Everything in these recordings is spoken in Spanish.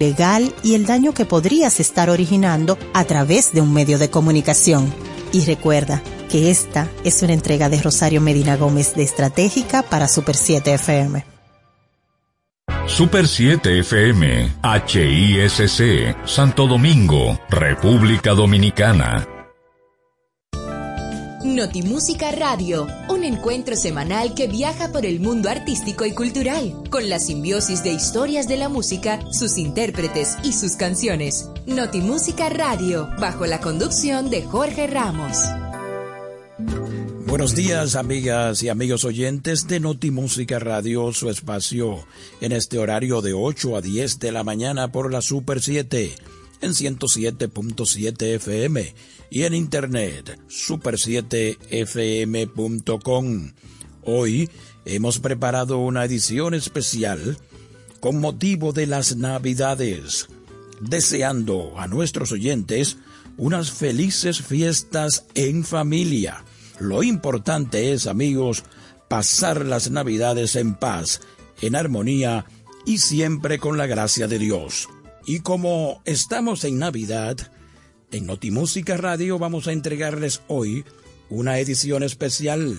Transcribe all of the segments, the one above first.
legal y el daño que podrías estar originando a través de un medio de comunicación. Y recuerda que esta es una entrega de Rosario Medina Gómez de Estratégica para Super 7 FM. Super 7 FM, HISC, Santo Domingo, República Dominicana. Notimúsica Radio, un encuentro semanal que viaja por el mundo artístico y cultural, con la simbiosis de historias de la música, sus intérpretes y sus canciones. Notimúsica Radio, bajo la conducción de Jorge Ramos. Buenos días, amigas y amigos oyentes de Notimúsica Radio, su espacio en este horario de 8 a 10 de la mañana por la Super 7 en 107.7 FM y en internet super7fm.com. Hoy hemos preparado una edición especial con motivo de las Navidades, deseando a nuestros oyentes unas felices fiestas en familia. Lo importante es, amigos, pasar las Navidades en paz, en armonía y siempre con la gracia de Dios. Y como estamos en Navidad, en Notimúsica Radio vamos a entregarles hoy una edición especial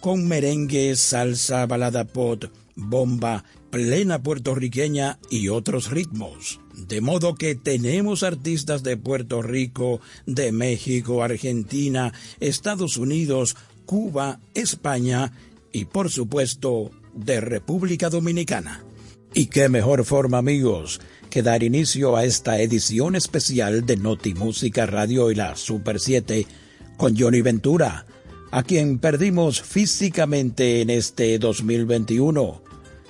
con merengue, salsa, balada pot, bomba, plena puertorriqueña y otros ritmos. De modo que tenemos artistas de Puerto Rico, de México, Argentina, Estados Unidos, Cuba, España y por supuesto de República Dominicana. Y qué mejor forma amigos que dar inicio a esta edición especial de Noti Música Radio y la Super 7 con Johnny Ventura, a quien perdimos físicamente en este 2021.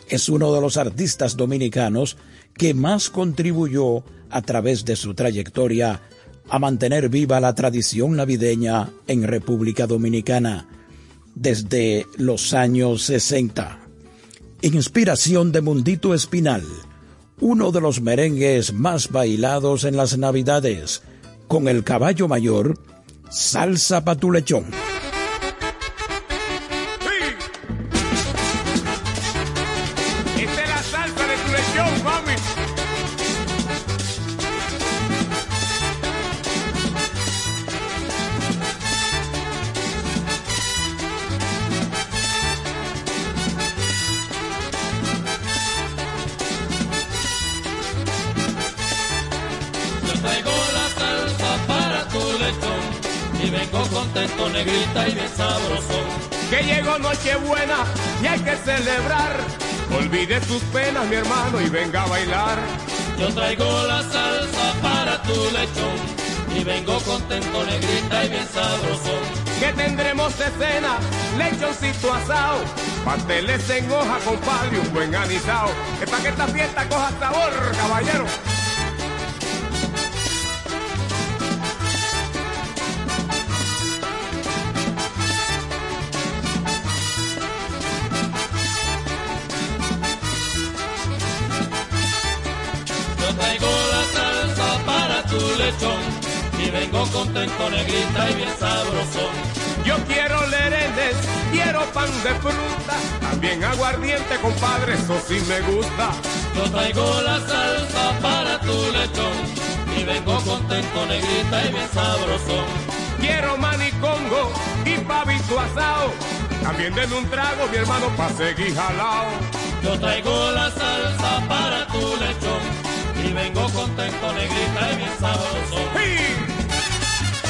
Es uno de los artistas dominicanos que más contribuyó a través de su trayectoria a mantener viva la tradición navideña en República Dominicana desde los años 60. Inspiración de Mundito Espinal uno de los merengues más bailados en las Navidades, con el caballo mayor, Salsa Patulechón. buena pasteles en hoja, compadre, un buen anisado. Es para que esta fiesta coja sabor, caballero. y vengo contento, negrita y bien sabroso. Pan de fruta, también aguardiente, compadre, eso sí me gusta. Yo traigo la salsa para tu lechón y vengo contento, negrita y bien sabroso. Quiero manicongo y pavito asado, también denme un trago, mi hermano, pa' seguir jalao. Yo traigo la salsa para tu lechón y vengo contento, negrita y bien sabroso.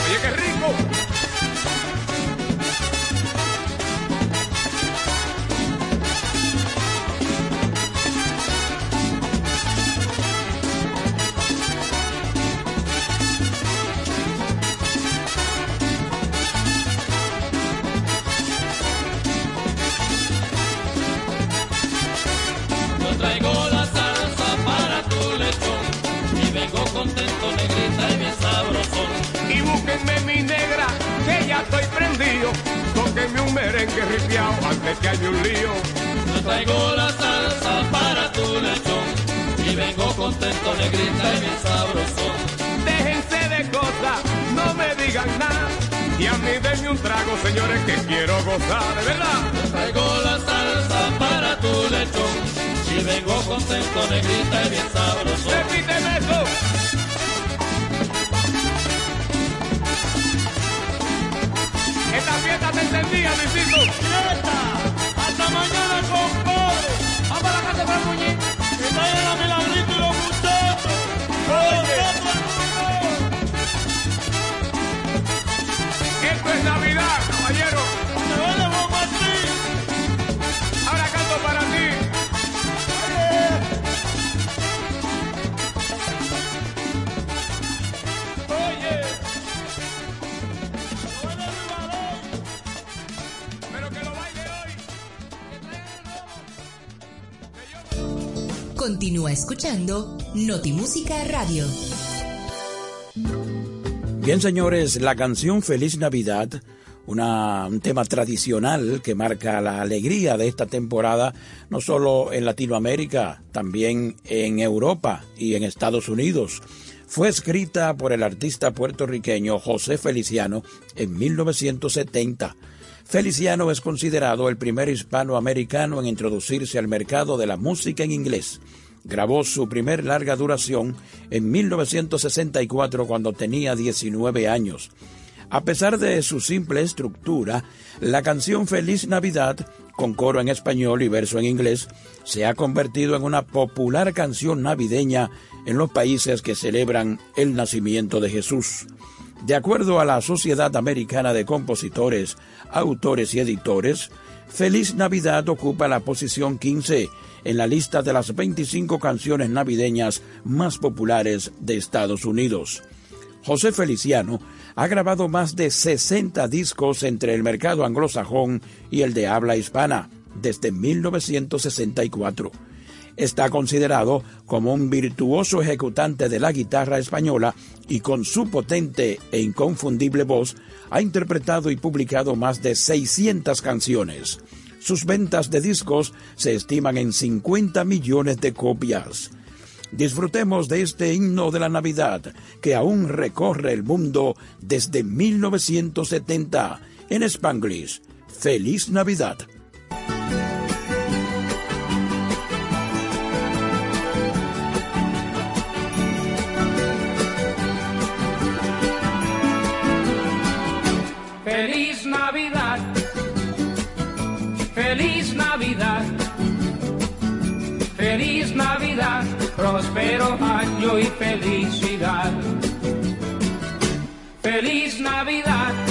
Oye, qué rico. Estoy prendido. Tóqueme un merengue ripiao antes que haya un lío. Yo traigo la salsa para tu lechón y vengo contento, negrita y bien sabroso. Déjense de cosas, no me digan nada. Y a mí denme un trago, señores, que quiero gozar, de verdad. Yo traigo la salsa para tu lechón y vengo contento, negrita y bien sabroso. Repíteme eso. Luisito. ¡Fiesta! ¡Hasta mañana, compadre! Vamos a la casa para muñeco. Continúa escuchando Notimúsica Radio. Bien, señores, la canción Feliz Navidad, un tema tradicional que marca la alegría de esta temporada, no solo en Latinoamérica, también en Europa y en Estados Unidos. Fue escrita por el artista puertorriqueño José Feliciano en 1970. Feliciano es considerado el primer hispanoamericano en introducirse al mercado de la música en inglés. Grabó su primer larga duración en 1964 cuando tenía 19 años. A pesar de su simple estructura, la canción Feliz Navidad, con coro en español y verso en inglés, se ha convertido en una popular canción navideña en los países que celebran el nacimiento de Jesús. De acuerdo a la Sociedad Americana de Compositores, Autores y Editores, Feliz Navidad ocupa la posición 15 en la lista de las 25 canciones navideñas más populares de Estados Unidos. José Feliciano ha grabado más de 60 discos entre el mercado anglosajón y el de habla hispana desde 1964. Está considerado como un virtuoso ejecutante de la guitarra española y con su potente e inconfundible voz ha interpretado y publicado más de 600 canciones. Sus ventas de discos se estiman en 50 millones de copias. Disfrutemos de este himno de la Navidad que aún recorre el mundo desde 1970 en Spanglish. ¡Feliz Navidad! Próspero año y felicidad. Feliz Navidad.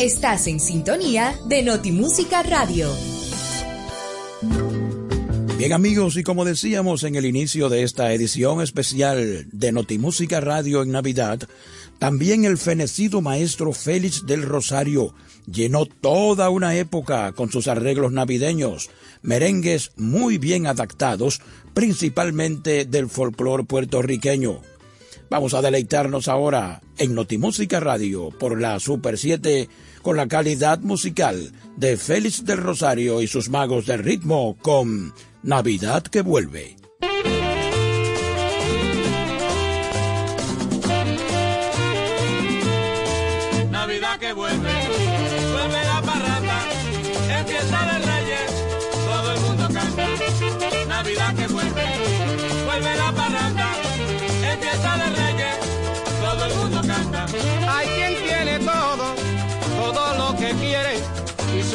Estás en sintonía de Notimúsica Radio. Bien amigos, y como decíamos en el inicio de esta edición especial de Notimúsica Radio en Navidad, también el fenecido maestro Félix del Rosario llenó toda una época con sus arreglos navideños, merengues muy bien adaptados, principalmente del folclore puertorriqueño. Vamos a deleitarnos ahora en Notimúsica Radio por la Super 7 con la calidad musical de Félix del Rosario y sus magos del ritmo con Navidad que vuelve.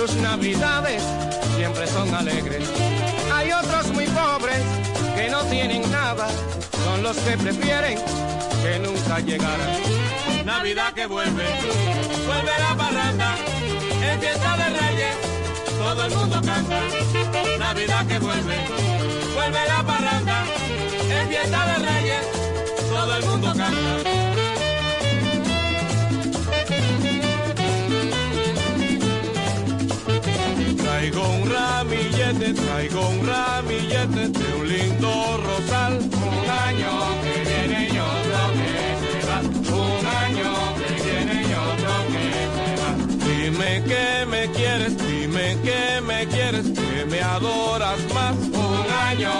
Sus navidades siempre son alegres. Hay otros muy pobres que no tienen nada, son los que prefieren que nunca llegaran. Navidad que vuelve, vuelve la parranda, empieza de reyes, todo el mundo canta. Navidad que vuelve, vuelve la parranda, ramillete de un lindo rosal. Un año que viene y otro que se va, un año que viene y otro que se va. Dime que me quieres, dime que me quieres, que me adoras más. Un año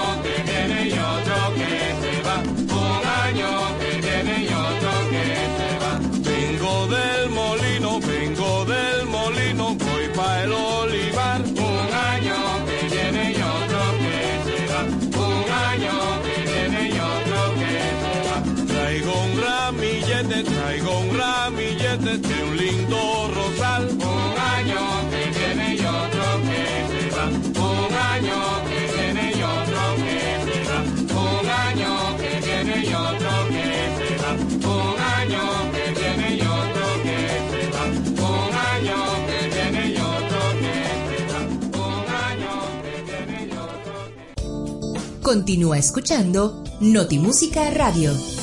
de un lindo rosal. Un año que viene y otro que se va, un año que viene y otro que se va, un año que viene y otro que se va, un año que viene y otro que se va, un año que viene y otro que se va, un año que viene y otro que Continúa escuchando Notimúsica Radio.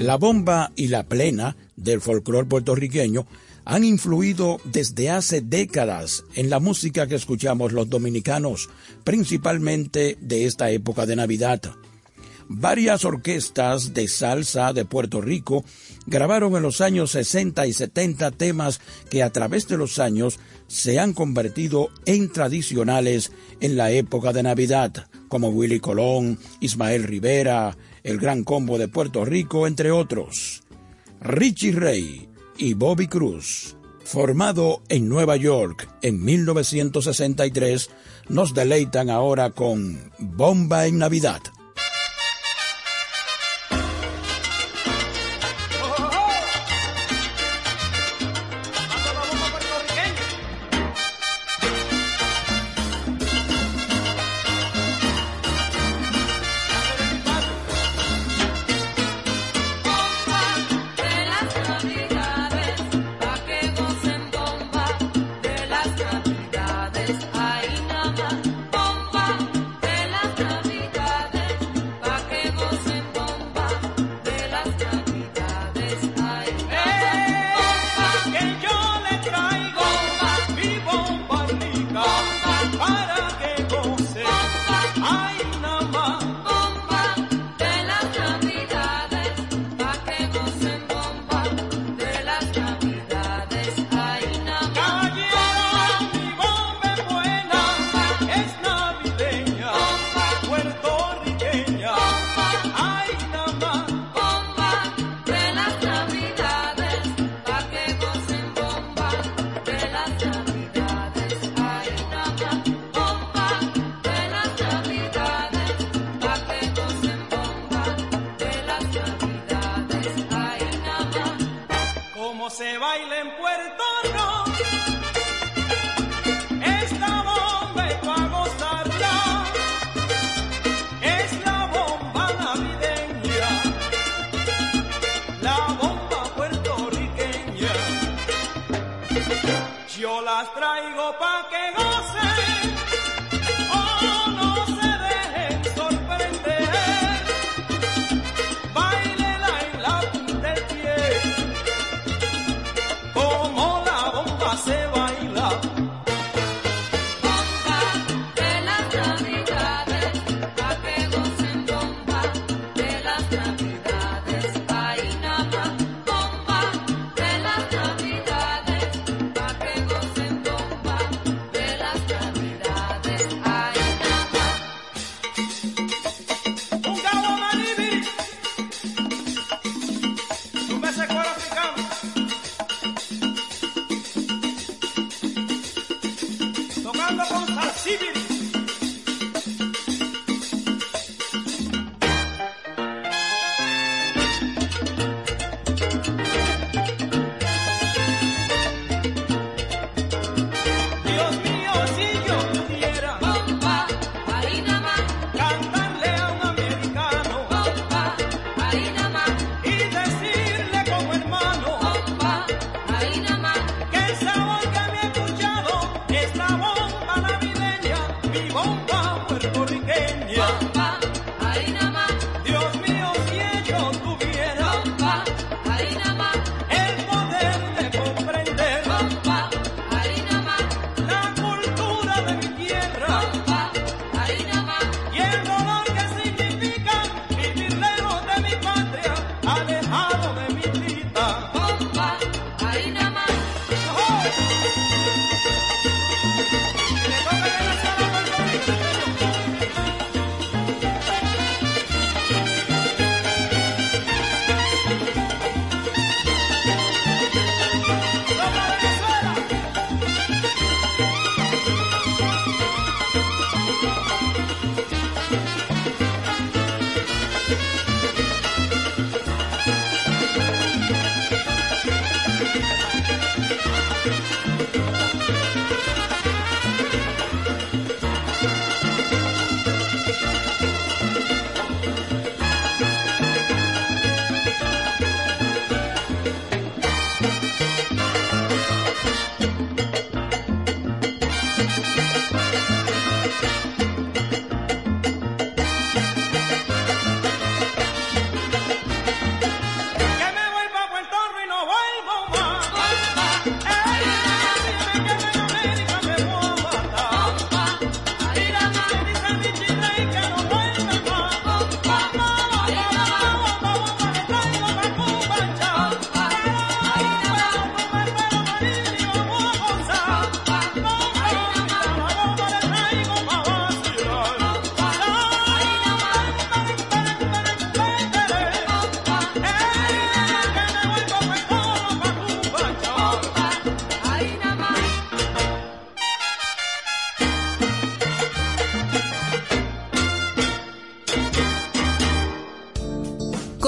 La bomba y la plena del folclore puertorriqueño han influido desde hace décadas en la música que escuchamos los dominicanos, principalmente de esta época de Navidad. Varias orquestas de salsa de Puerto Rico grabaron en los años 60 y 70 temas que a través de los años se han convertido en tradicionales en la época de Navidad, como Willy Colón, Ismael Rivera, el Gran Combo de Puerto Rico, entre otros. Richie Ray y Bobby Cruz, formado en Nueva York en 1963, nos deleitan ahora con Bomba en Navidad.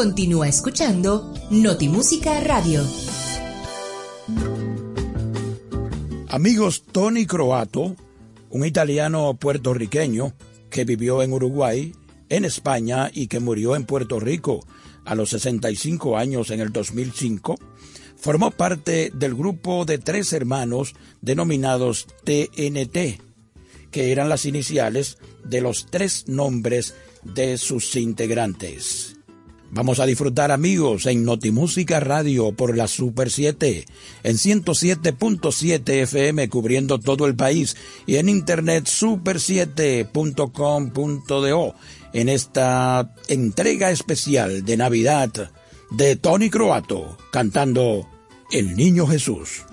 Continúa escuchando Notimúsica Radio. Amigos, Tony Croato, un italiano puertorriqueño que vivió en Uruguay, en España y que murió en Puerto Rico a los 65 años en el 2005, formó parte del grupo de tres hermanos denominados TNT, que eran las iniciales de los tres nombres de sus integrantes. Vamos a disfrutar amigos en Notimúsica Radio por la Super 7, en 107.7 FM cubriendo todo el país y en internet super7.com.do en esta entrega especial de Navidad de Tony Croato cantando El Niño Jesús.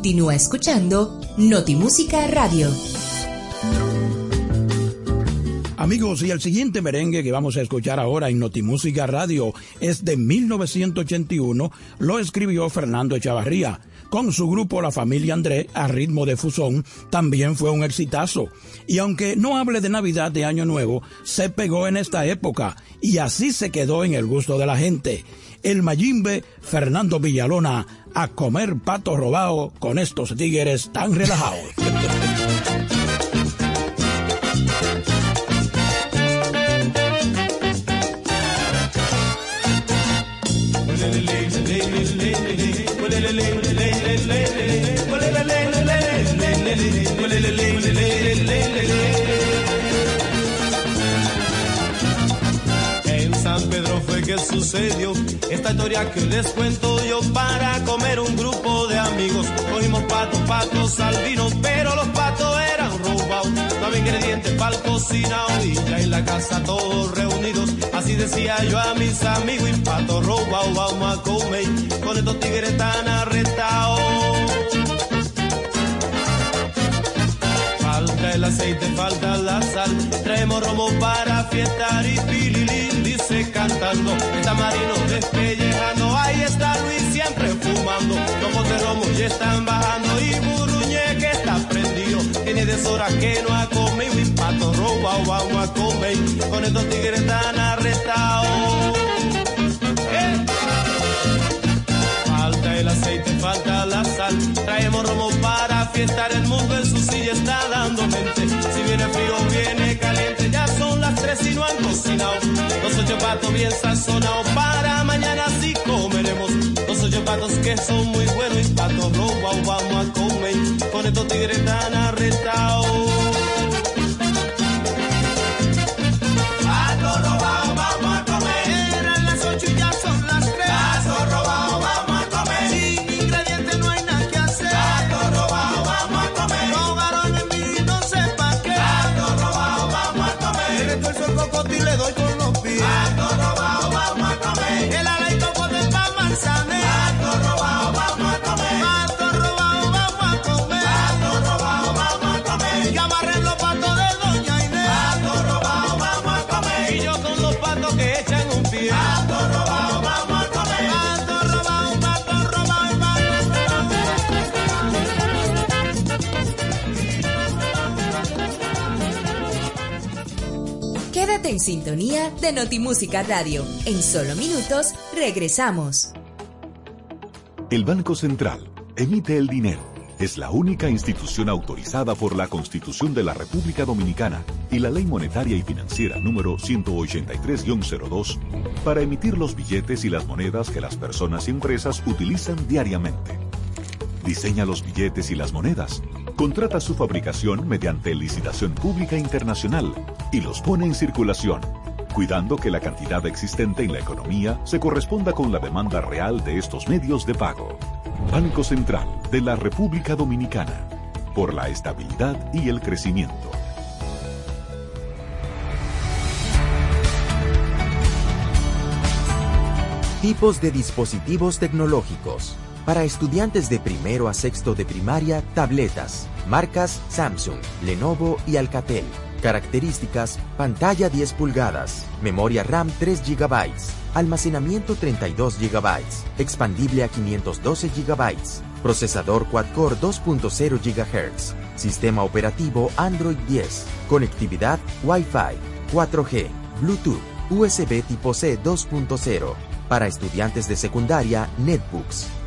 Continúa escuchando Notimúsica Radio. Amigos, y el siguiente merengue que vamos a escuchar ahora en Notimúsica Radio es de 1981, lo escribió Fernando Echavarría. Con su grupo La Familia André, a ritmo de fusón, también fue un exitazo. Y aunque no hable de Navidad de Año Nuevo, se pegó en esta época y así se quedó en el gusto de la gente. El Mayimbe Fernando Villalona a comer pato robado con estos tigres tan relajados. esta historia que les cuento yo para comer un grupo de amigos. Cogimos patos, patos albinos, pero los patos eran robados. No había ingredientes para el cocinado y ya en la casa todos reunidos. Así decía yo a mis amigos y patos robados vamos a comer. Con estos tigres tan arrestados. Falta el aceite, falta la sal. Traemos romo para fiestar y pililín dice cantando. El tamarino despellejando. Ahí está Luis siempre fumando. Los botes romo ya están bajando. Y Buruñe que está prendido. Tiene deshoras que no ha comido. Y pato robado vamos a comer. Con estos tigres tan arrestados. ¡Eh! Falta el aceite, falta la sal. Traemos romo para fiestar. El mundo en su silla está dando mente. Si viene frío, viene caliente. Ya son las tres y no han cocinado. Los ocho patos bien sazonados. Para mañana sí comeremos. Los ocho patos que son muy buenos. Y patos robados vamos a comer. Con estos tigres tan arrestados. Sintonía de Notimúsica Radio. En solo minutos regresamos. El Banco Central emite el dinero. Es la única institución autorizada por la Constitución de la República Dominicana y la Ley Monetaria y Financiera número 183-02 para emitir los billetes y las monedas que las personas y empresas utilizan diariamente. Diseña los billetes y las monedas, contrata su fabricación mediante licitación pública internacional y los pone en circulación, cuidando que la cantidad existente en la economía se corresponda con la demanda real de estos medios de pago. Banco Central de la República Dominicana, por la estabilidad y el crecimiento. Tipos de dispositivos tecnológicos. Para estudiantes de primero a sexto de primaria, tabletas. Marcas Samsung, Lenovo y Alcatel. Características, pantalla 10 pulgadas, memoria RAM 3 GB, almacenamiento 32 GB, expandible a 512 GB, procesador quad-core 2.0 GHz, sistema operativo Android 10, conectividad Wi-Fi, 4G, Bluetooth, USB tipo C 2.0. Para estudiantes de secundaria, netbooks.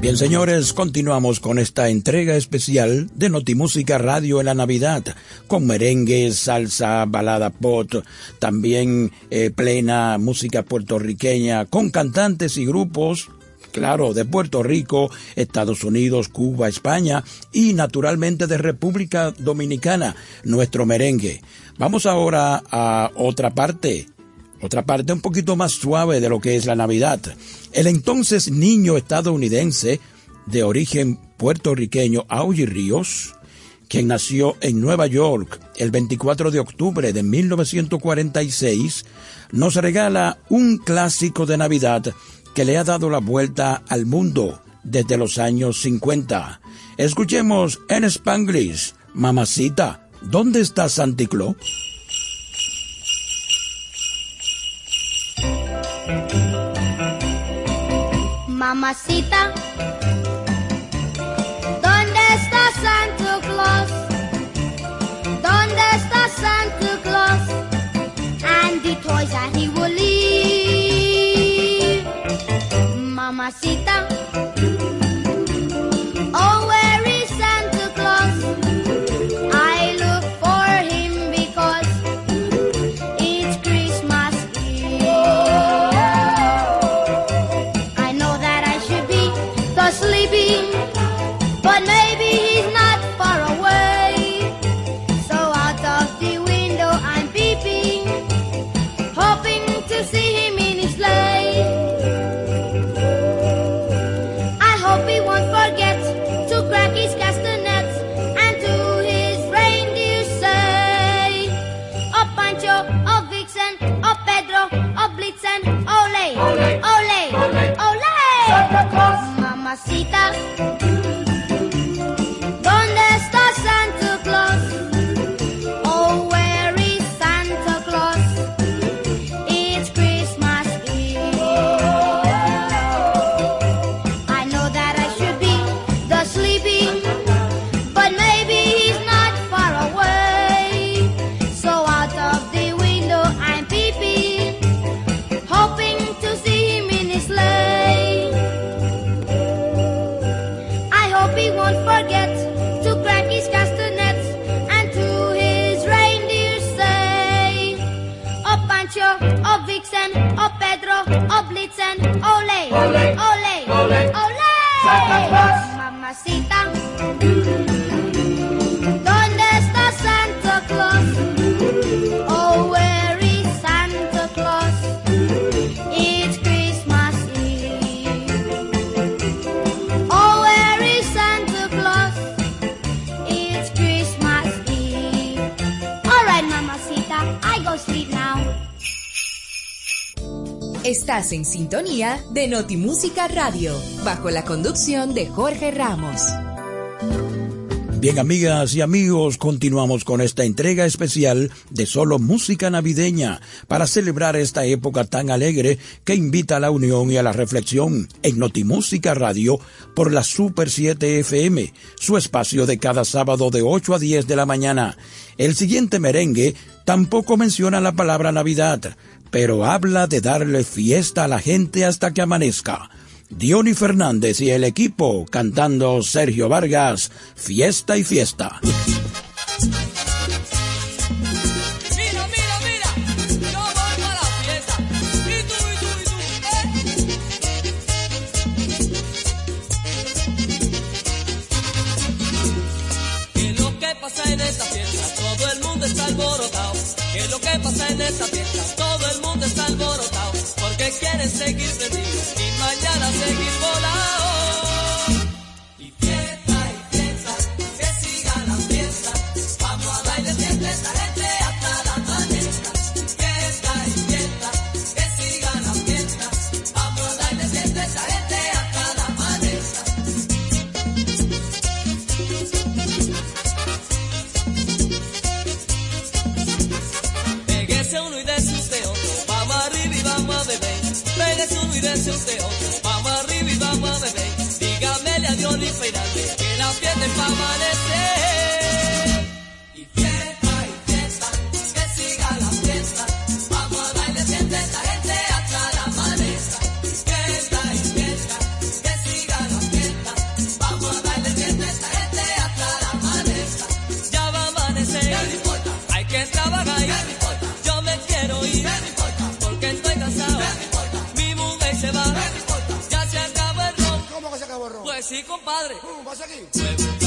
Bien, señores, continuamos con esta entrega especial de Notimúsica Radio en la Navidad, con merengue, salsa, balada pop, también eh, plena música puertorriqueña, con cantantes y grupos, claro, de Puerto Rico, Estados Unidos, Cuba, España y naturalmente de República Dominicana, nuestro merengue. Vamos ahora a otra parte otra parte un poquito más suave de lo que es la Navidad. El entonces niño estadounidense de origen puertorriqueño, Augie Ríos, quien nació en Nueva York el 24 de octubre de 1946, nos regala un clásico de Navidad que le ha dado la vuelta al mundo desde los años 50. Escuchemos en Spanglish, Mamacita, ¿dónde está Santa Mamacita, ¿dónde está Santa Claus? ¿Dónde está Santa Claus? And the toys that he will leave. Mamacita, Blitzen, ole, ole, ole, ole, ole. ole. Mamacita. Estás en sintonía de Notimúsica Radio, bajo la conducción de Jorge Ramos. Bien, amigas y amigos, continuamos con esta entrega especial de Solo Música Navideña para celebrar esta época tan alegre que invita a la unión y a la reflexión en Notimúsica Radio por la Super 7 FM, su espacio de cada sábado de 8 a 10 de la mañana. El siguiente merengue tampoco menciona la palabra Navidad, pero habla de darle fiesta a la gente hasta que amanezca. Diony Fernández y el equipo cantando Sergio Vargas, fiesta y fiesta. ¿Qué pasa en esta fiesta? Todo el mundo está alborotado. ¿Qué es lo que pasa en esta fiesta? quieres seguir de ti y mañana seguir volando. Vamos arriba y vamos a beber. Dígamele a Dios y que la fiesta va a amanecer. compadre. Uh, pasa.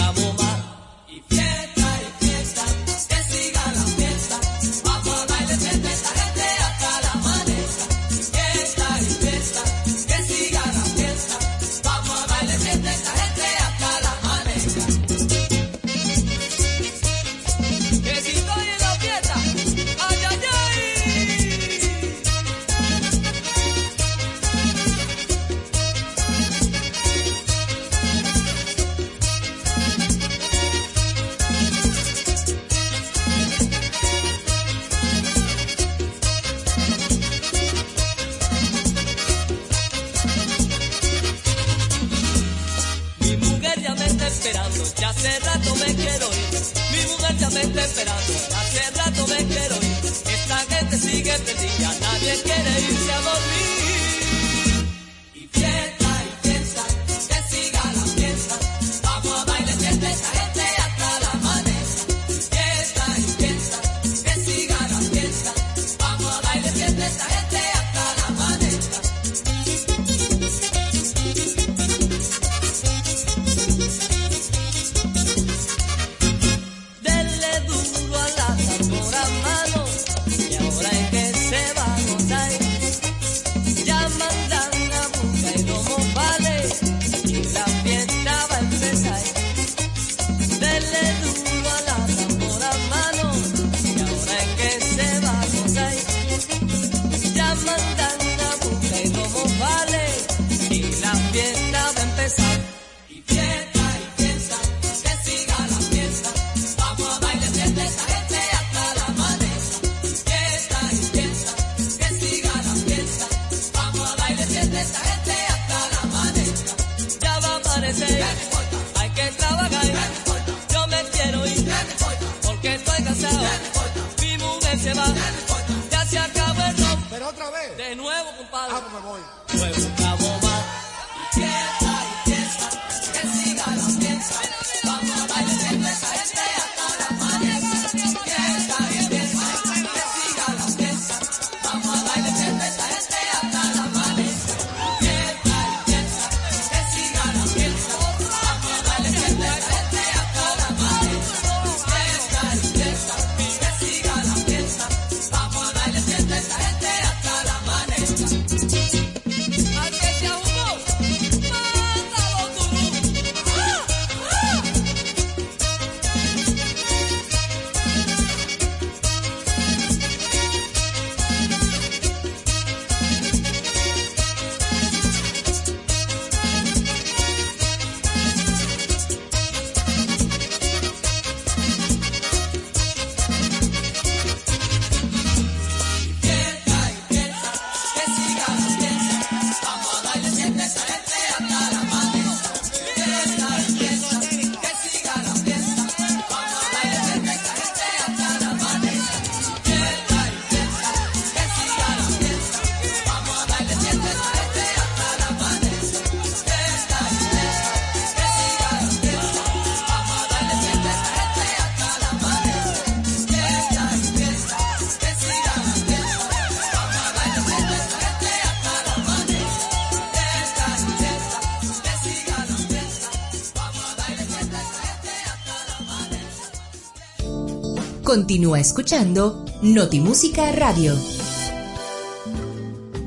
Continúa escuchando Notimúsica Radio.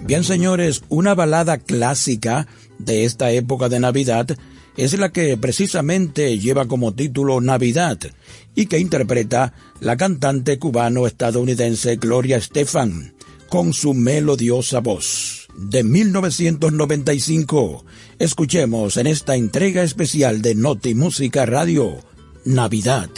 Bien, señores, una balada clásica de esta época de Navidad es la que precisamente lleva como título Navidad y que interpreta la cantante cubano-estadounidense Gloria Estefan con su melodiosa voz. De 1995, escuchemos en esta entrega especial de Noti Música Radio, Navidad.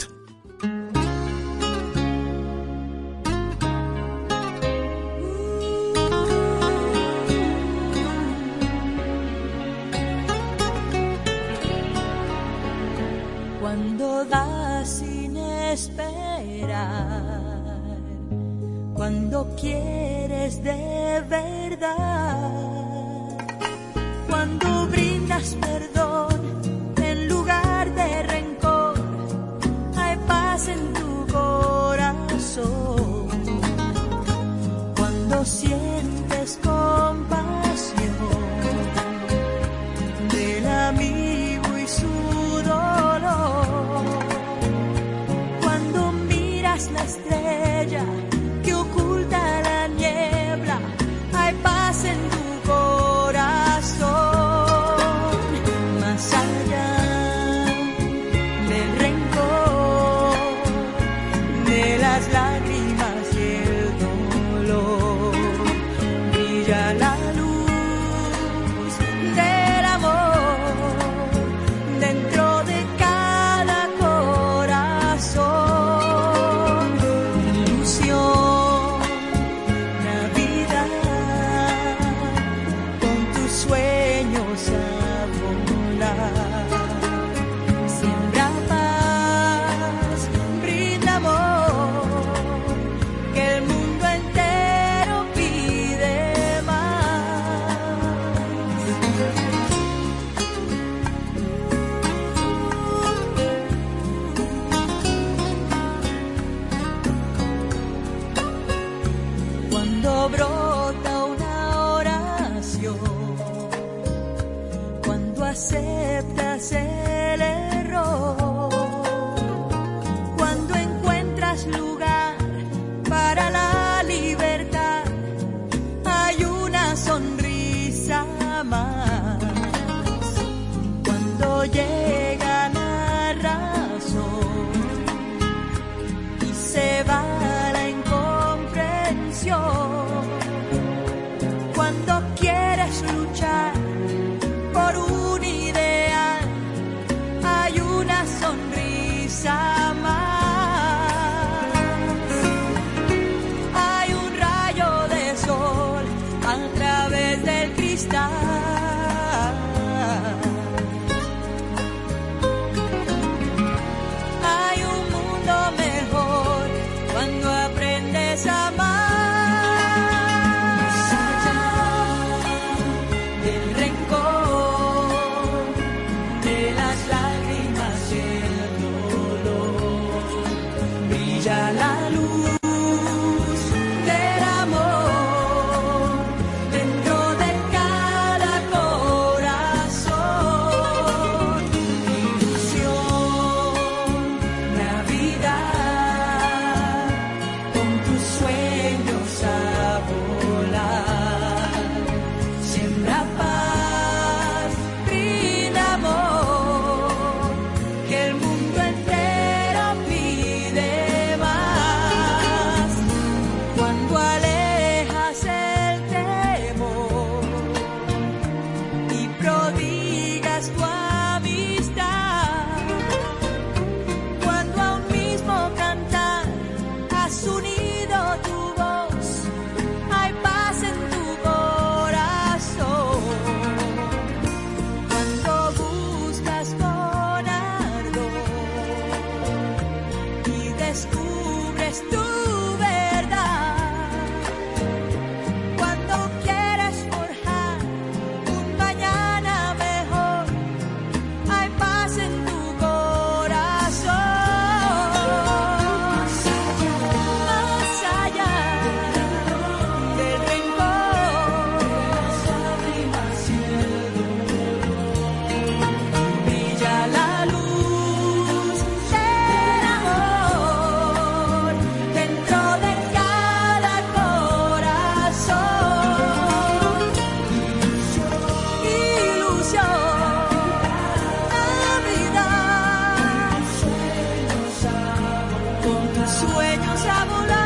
Sueños a volar,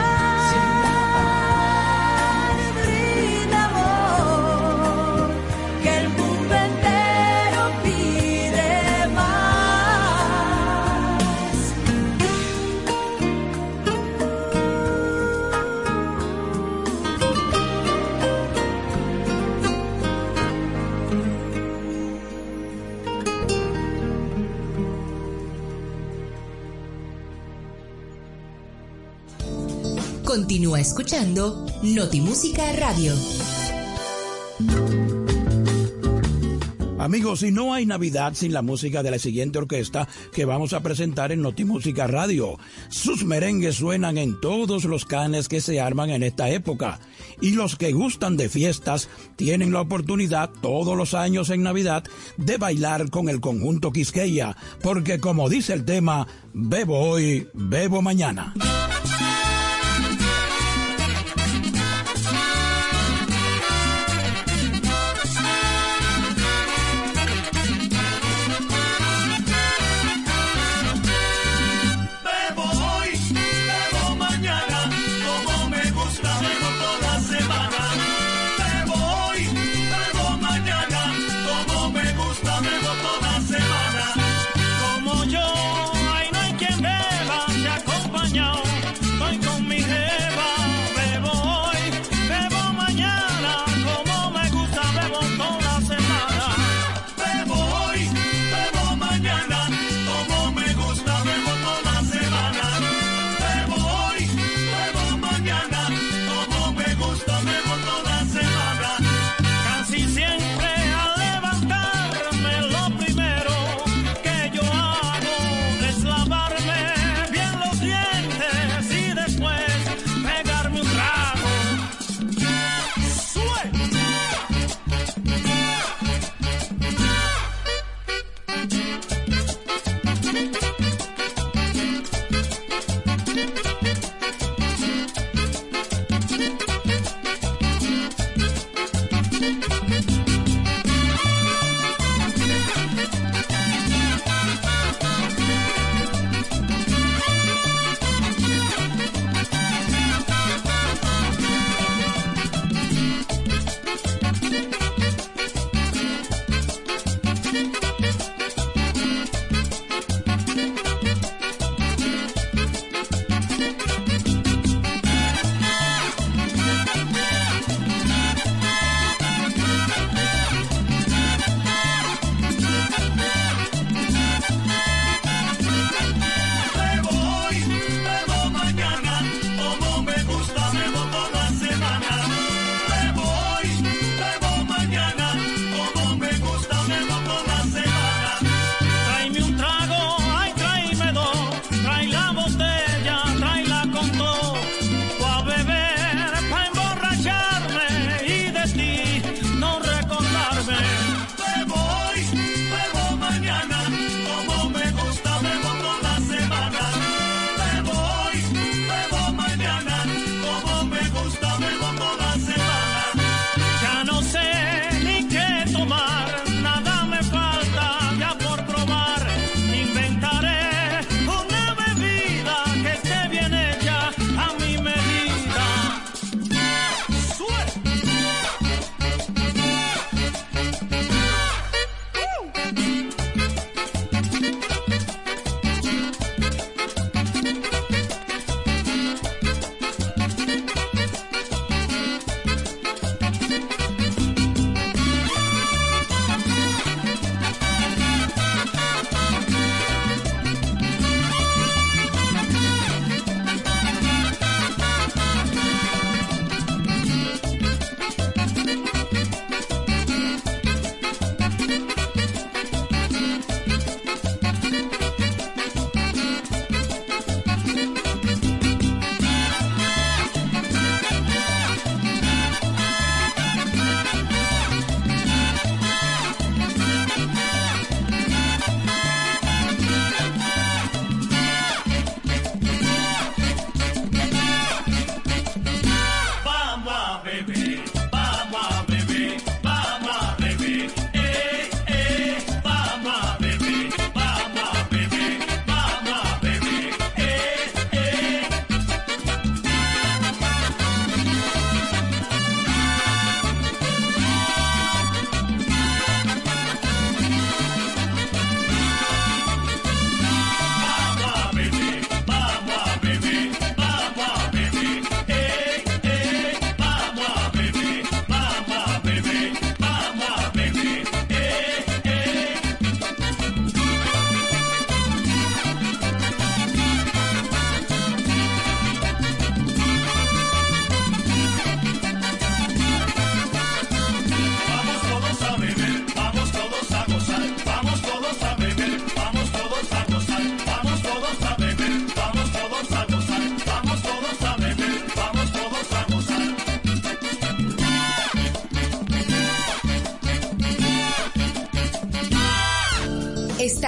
escuchando Notimúsica Radio. Amigos, y no hay Navidad sin la música de la siguiente orquesta que vamos a presentar en Notimúsica Radio. Sus merengues suenan en todos los canes que se arman en esta época. Y los que gustan de fiestas tienen la oportunidad todos los años en Navidad de bailar con el conjunto Quisqueya, porque como dice el tema, bebo hoy, bebo mañana.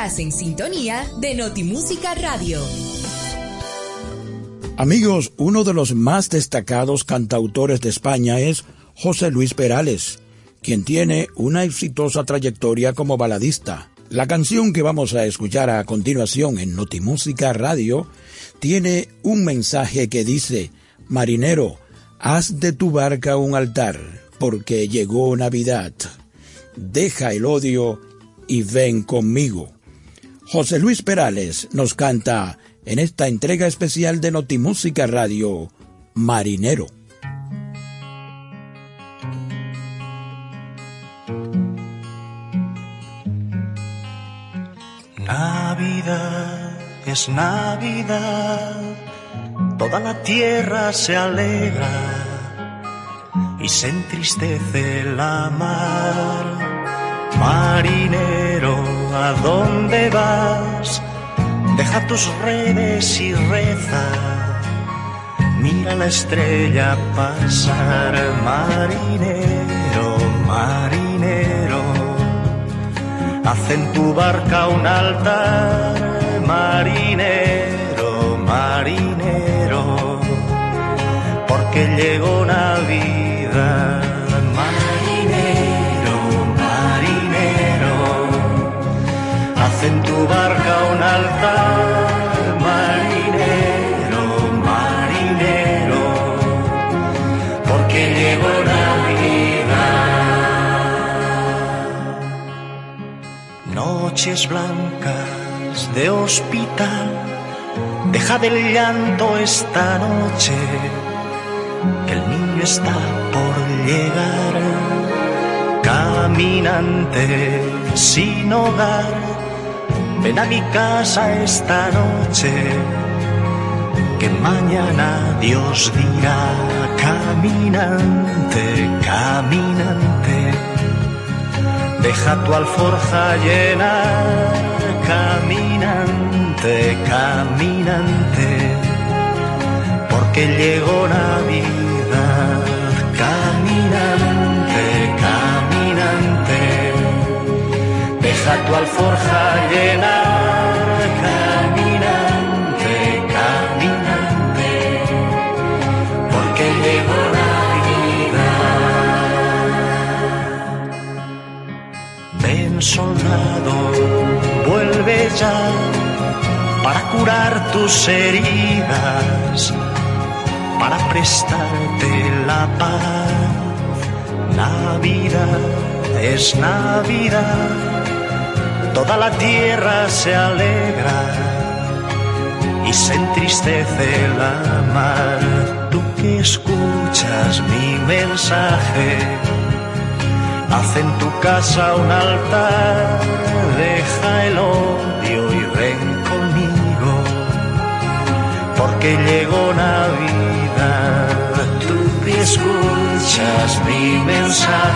En sintonía de Notimúsica Radio. Amigos, uno de los más destacados cantautores de España es José Luis Perales, quien tiene una exitosa trayectoria como baladista. La canción que vamos a escuchar a continuación en Notimúsica Radio tiene un mensaje que dice, Marinero, haz de tu barca un altar, porque llegó Navidad. Deja el odio y ven conmigo. José Luis Perales nos canta en esta entrega especial de Notimúsica Radio, Marinero. Navidad es Navidad, toda la tierra se alegra y se entristece la mar. Marinero, ¿a dónde vas? Deja tus redes y reza. Mira la estrella pasar, marinero, marinero. Haz en tu barca un altar, marinero, marinero, porque llegó Navidad. Barca un altar, marinero, marinero, porque llegó Navidad. Noches blancas de hospital, deja del llanto esta noche, que el niño está por llegar. Caminante sin hogar, ven a mi casa esta noche, que mañana Dios dirá, caminante, caminante. Deja tu alforja llena, caminante, caminante, porque llegó Navidad, tu alforja llena, caminante, caminante, porque llegó Navidad. Ven soldado, vuelve ya para curar tus heridas, para prestarte la paz. Navidad es Navidad, toda la tierra se alegra y se entristece la mar. Tú que escuchas mi mensaje, Haz en tu casa un altar, deja el odio y ven conmigo, porque llegó Navidad. Tú que escuchas mi mensaje,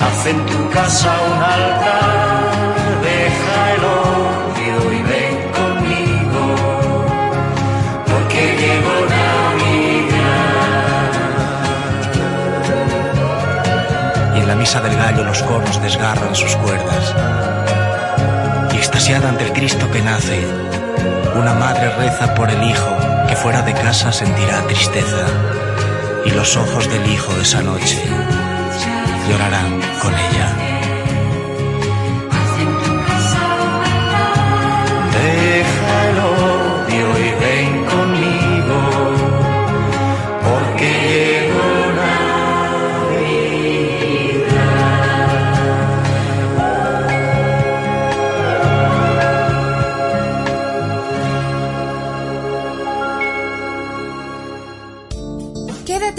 haz en tu casa un altar, deja el odio y ven conmigo, porque llegó Navidad. Y en la misa del gallo los coros desgarran sus cuerdas. Y extasiada ante el Cristo que nace, una madre reza por el hijo que fuera de casa sentirá tristeza. Y los ojos del hijo esa noche llorarán con ella.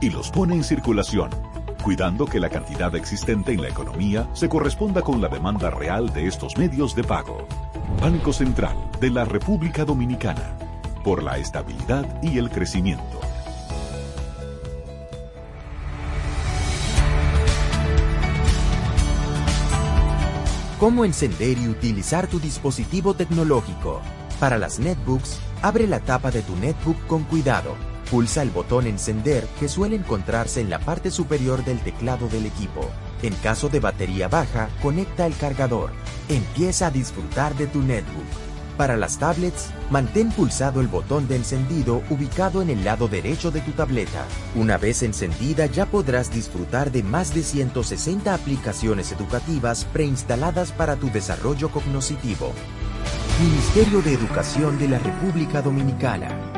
y los pone en circulación, cuidando que la cantidad existente en la economía se corresponda con la demanda real de estos medios de pago. Banco Central de la República Dominicana, por la estabilidad y el crecimiento. ¿Cómo encender y utilizar tu dispositivo tecnológico? Para las netbooks, abre la tapa de tu netbook con cuidado. Pulsa el botón encender que suele encontrarse en la parte superior del teclado del equipo. En caso de batería baja, conecta el cargador. Empieza a disfrutar de tu netbook. Para las tablets, mantén pulsado el botón de encendido ubicado en el lado derecho de tu tableta. Una vez encendida ya podrás disfrutar de más de 160 aplicaciones educativas preinstaladas para tu desarrollo cognoscitivo. Ministerio de Educación de la República Dominicana.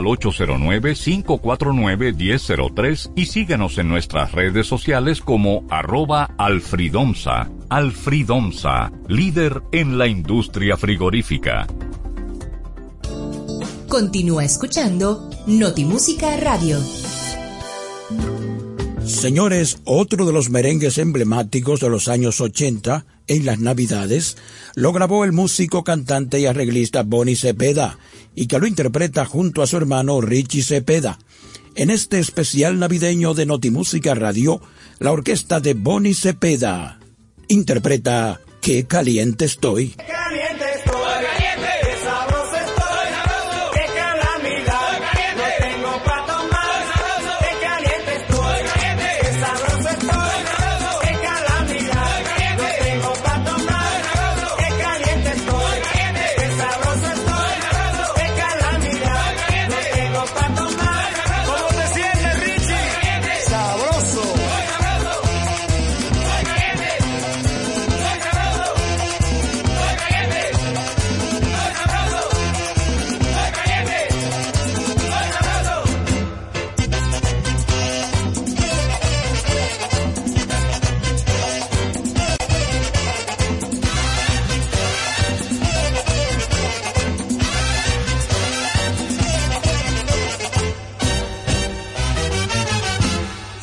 al 809-549-1003 y síguenos en nuestras redes sociales como arroba alfridomsa. Alfridomsa, líder en la industria frigorífica. Continúa escuchando Notimúsica Radio. Señores, otro de los merengues emblemáticos de los años 80 en las Navidades lo grabó el músico, cantante y arreglista Bonnie Cepeda y que lo interpreta junto a su hermano Richie Cepeda. En este especial navideño de Notimúsica Radio, la orquesta de Bonnie Cepeda interpreta Qué caliente estoy. Estoy, caliente,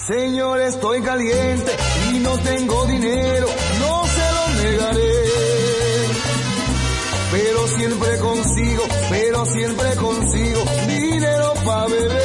Señor, estoy caliente y no tengo dinero, no se lo negaré. Pero siempre consigo, pero siempre consigo dinero para beber.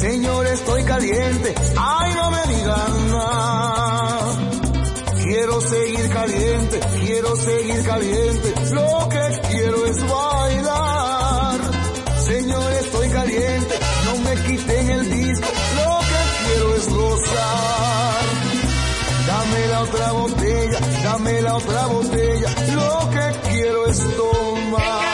Señor, estoy caliente, ay, no me digan nada. Quiero seguir caliente, quiero seguir caliente, lo que quiero es bailar. Señor, estoy caliente, no me quiten el disco, lo que quiero es gozar. Dame la otra botella, dame la otra botella, lo que quiero es tomar.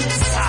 Peace.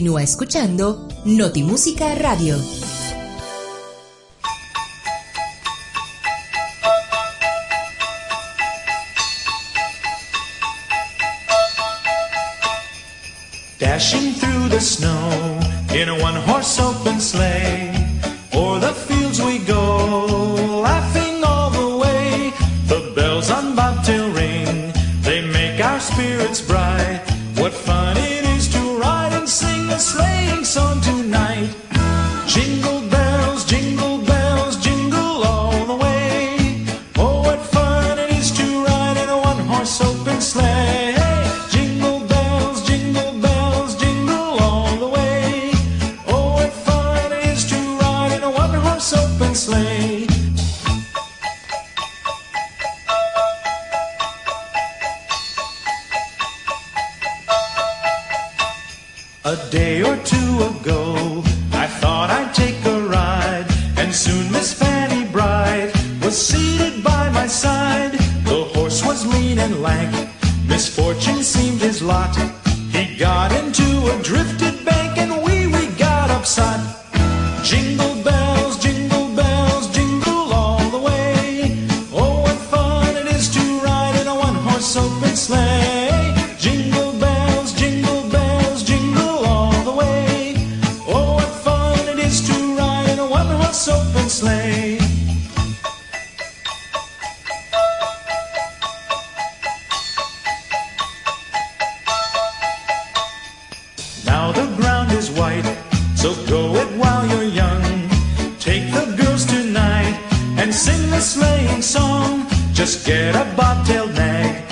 Continúa escuchando Notimúsica Radio. white, so go it while you're young. Take the girls tonight and sing the sleighing song. Just get a bobtail nag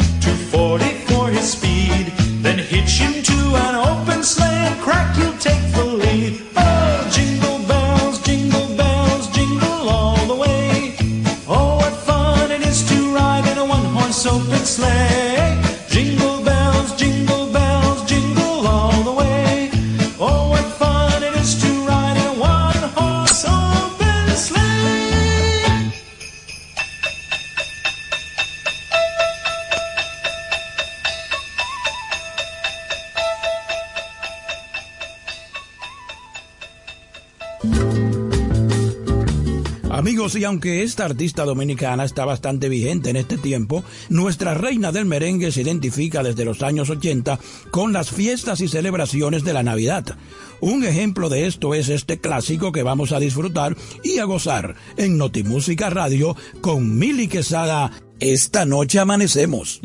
aunque esta artista dominicana está bastante vigente en este tiempo, nuestra reina del merengue se identifica desde los años 80 con las fiestas y celebraciones de la Navidad. Un ejemplo de esto es este clásico que vamos a disfrutar y a gozar en Notimúsica Radio con Mili Quesada. Esta noche amanecemos.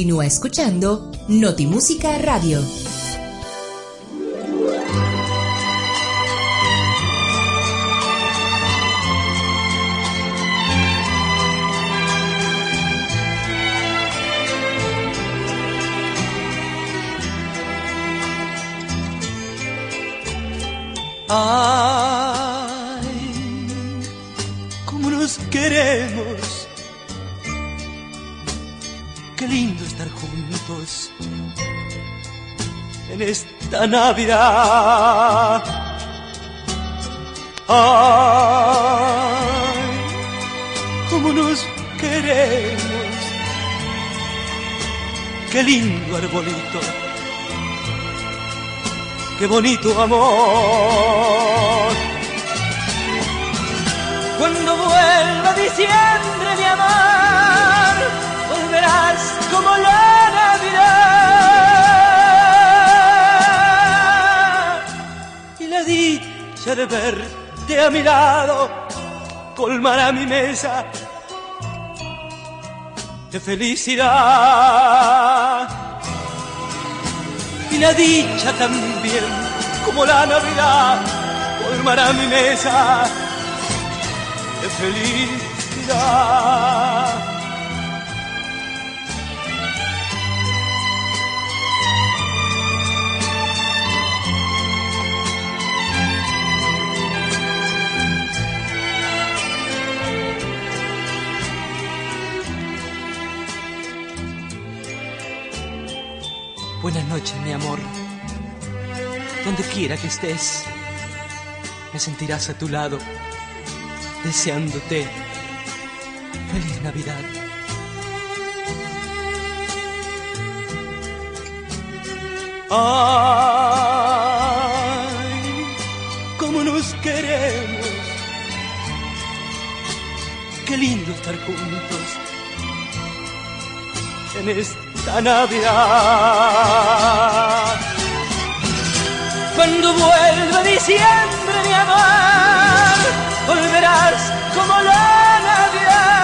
Continúa escuchando Notimúsica Radio. Esta Navidad. Ay, cómo nos queremos. Qué lindo arbolito. Qué bonito amor. Cuando vuelva diciembre, mi amor, volverás como la dicha de verte a mi lado colmará mi mesa de felicidad. Y la dicha también, como la Navidad, colmará mi mesa de felicidad. Noches, mi amor. Donde quiera que estés, me sentirás a tu lado, deseándote. Feliz Navidad. Ay, cómo nos queremos. Qué lindo estar juntos en esta Navidad. Cuando vuelva diciembre, mi amor, volverás como la Navidad.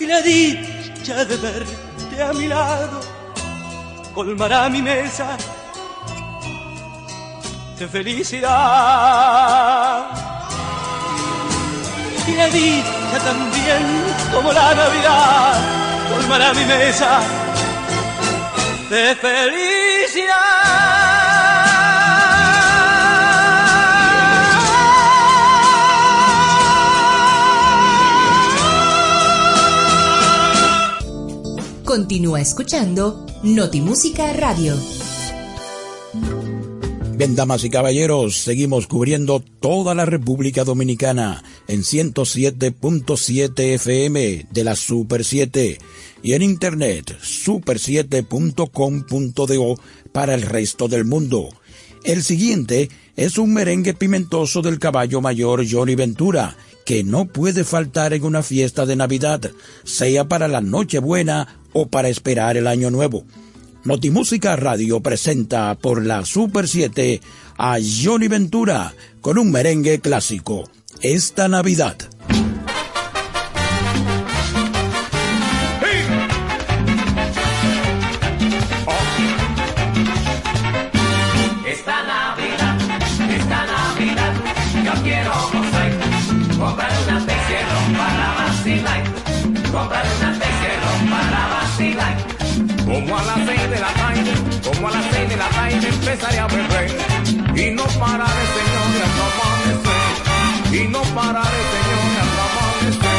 Y la dicha de verte a mi lado colmará mi mesa de felicidad. La dicha también, como la Navidad, colmará mi mesa de Continúa escuchando Notimúsica Radio. Bien, damas y caballeros, seguimos cubriendo toda la República Dominicana en 107.7 FM de la Super 7 y en internet super7.com.do para el resto del mundo. El siguiente es un merengue pimentoso del caballo mayor Johnny Ventura, que no puede faltar en una fiesta de Navidad, sea para la Nochebuena o para esperar el Año Nuevo. Notimúsica Radio presenta por la Super 7 a Johnny Ventura con un merengue clásico, esta Navidad. A beber. Y no pararé, señor, hasta amanecer. Y no pararé, señor, hasta amanecer.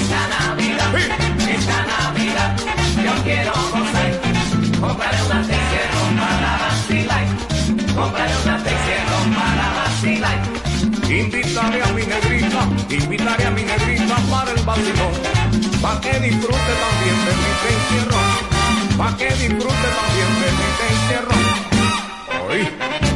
Esta Navidad, esta Navidad, yo quiero gozar. Compraré una Teixeron para vacilar. Compraré una Teixeron para vacilar. Invitaré a mi negrita, invitaré a mi negrita para el vacilón. Pa' que disfrute también de mi encierro. Pa' que disfrute también de mi encierro. Sorry.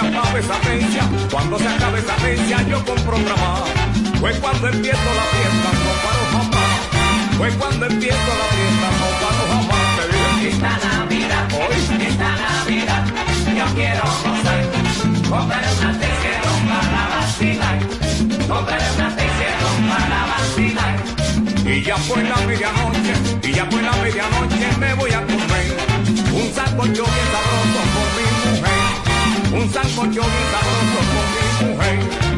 se acabe esa fecha, cuando se acabe esa fecha yo compro otra más. Fue cuando empiezo la fiesta, no paro jamás. Fue cuando empiezo la fiesta, no paro jamás. Esta Navidad, hoy, esta Navidad, yo quiero gozar. Compraré una tijerón para vacilar. Compraré una tijerón para vacilar. Y ya fue la medianoche, y ya fue la medianoche, me voy a comer un saco yo bien sabroso un sancocho bien sabroso con mi mujer.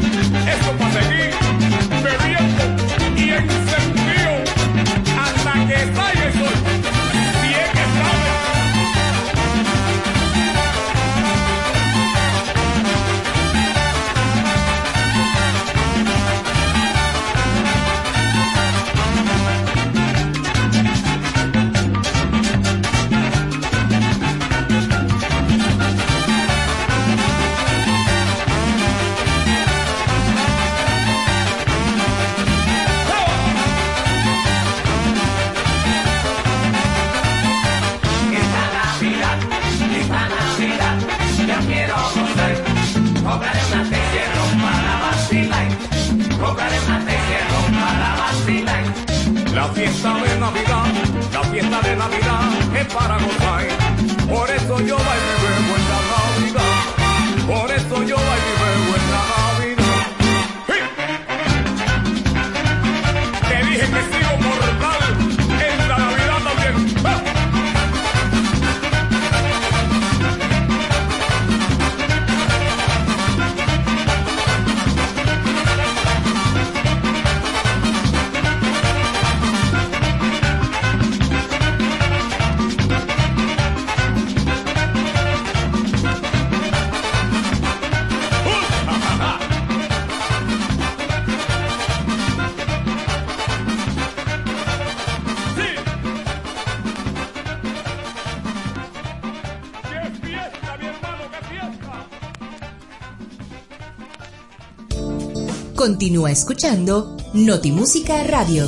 Continúa escuchando Notimúsica Radio.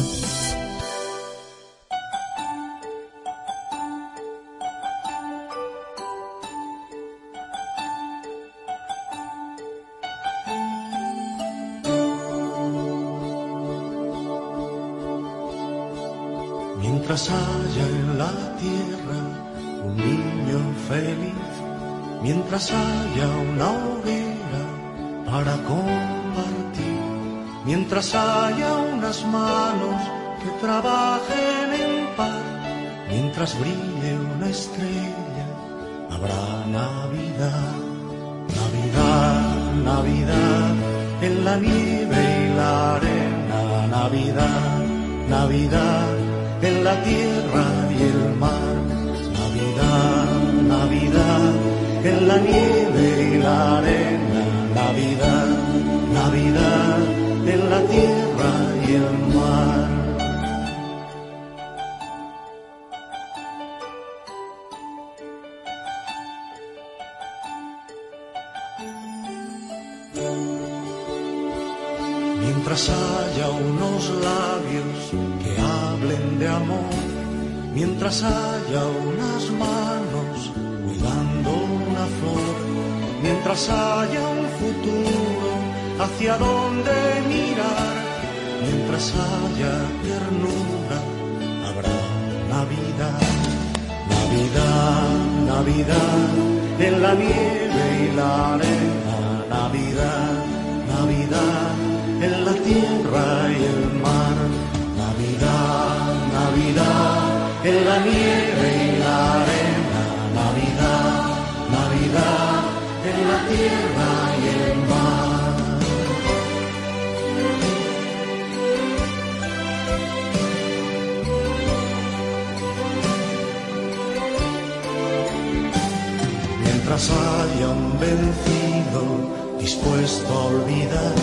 dispuesto a olvidar.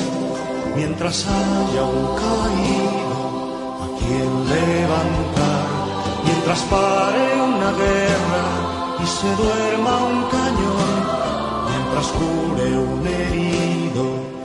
Mientras haya un caído a quien levantar, mientras pare una guerra y se duerma un cañón, mientras cure un herido.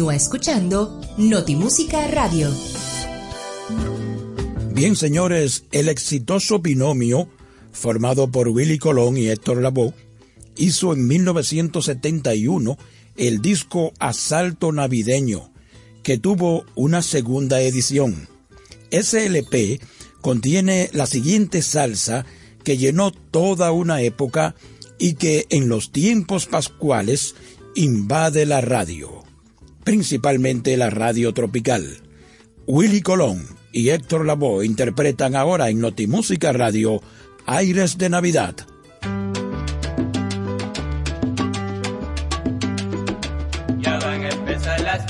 Continúa escuchando Notimúsica Radio. Bien, señores, el exitoso binomio formado por Willy Colón y Héctor Lavoe hizo en 1971 el disco Asalto Navideño, que tuvo una segunda edición. Ese LP contiene la siguiente salsa que llenó toda una época y que en los tiempos pascuales invade la radio, principalmente la radio tropical. Willy Colón y Héctor Lavoe interpretan ahora en Notimúsica Radio Aires de Navidad. Ya van a empezar las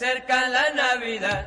acerca la Navidad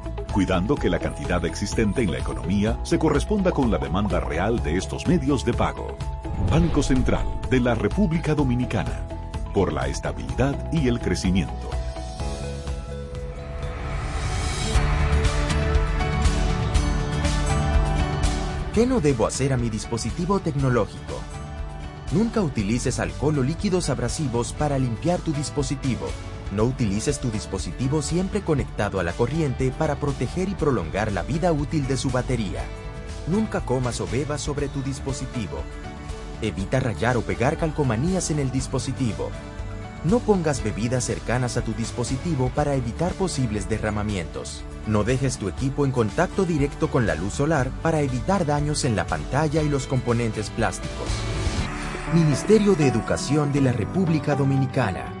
cuidando que la cantidad existente en la economía se corresponda con la demanda real de estos medios de pago. Banco Central de la República Dominicana, por la estabilidad y el crecimiento. ¿Qué no debo hacer a mi dispositivo tecnológico? Nunca utilices alcohol o líquidos abrasivos para limpiar tu dispositivo. No utilices tu dispositivo siempre conectado a la corriente para proteger y prolongar la vida útil de su batería. Nunca comas o bebas sobre tu dispositivo. Evita rayar o pegar calcomanías en el dispositivo. No pongas bebidas cercanas a tu dispositivo para evitar posibles derramamientos. No dejes tu equipo en contacto directo con la luz solar para evitar daños en la pantalla y los componentes plásticos. Ministerio de Educación de la República Dominicana.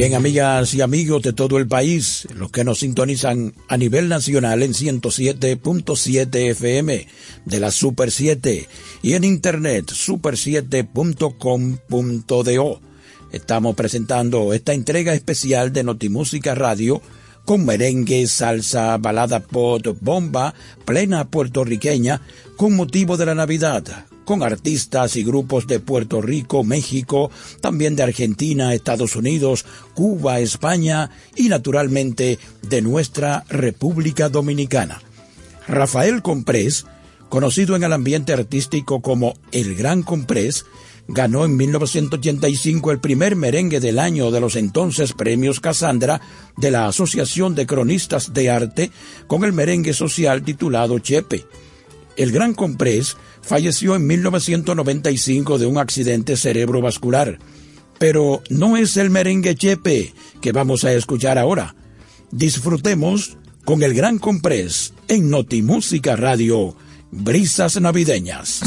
Bien, amigas y amigos de todo el país, los que nos sintonizan a nivel nacional en 107.7 FM de la Super 7 y en internet super7.com.do. Estamos presentando esta entrega especial de Notimúsica Radio con merengue, salsa, balada pop, bomba, plena puertorriqueña, con motivo de la Navidad, con artistas y grupos de Puerto Rico, México, también de Argentina, Estados Unidos, Cuba, España y naturalmente de nuestra República Dominicana. Rafael Comprés, conocido en el ambiente artístico como El Gran Comprés, ganó en 1985 el primer merengue del año de los entonces premios Casandra de la Asociación de Cronistas de Arte con el merengue social titulado Chepe. El Gran Comprés falleció en 1995 de un accidente cerebrovascular. Pero no es el merengue Chepe que vamos a escuchar ahora. Disfrutemos con el Gran Comprés en Notimúsica Radio, Brisas Navideñas.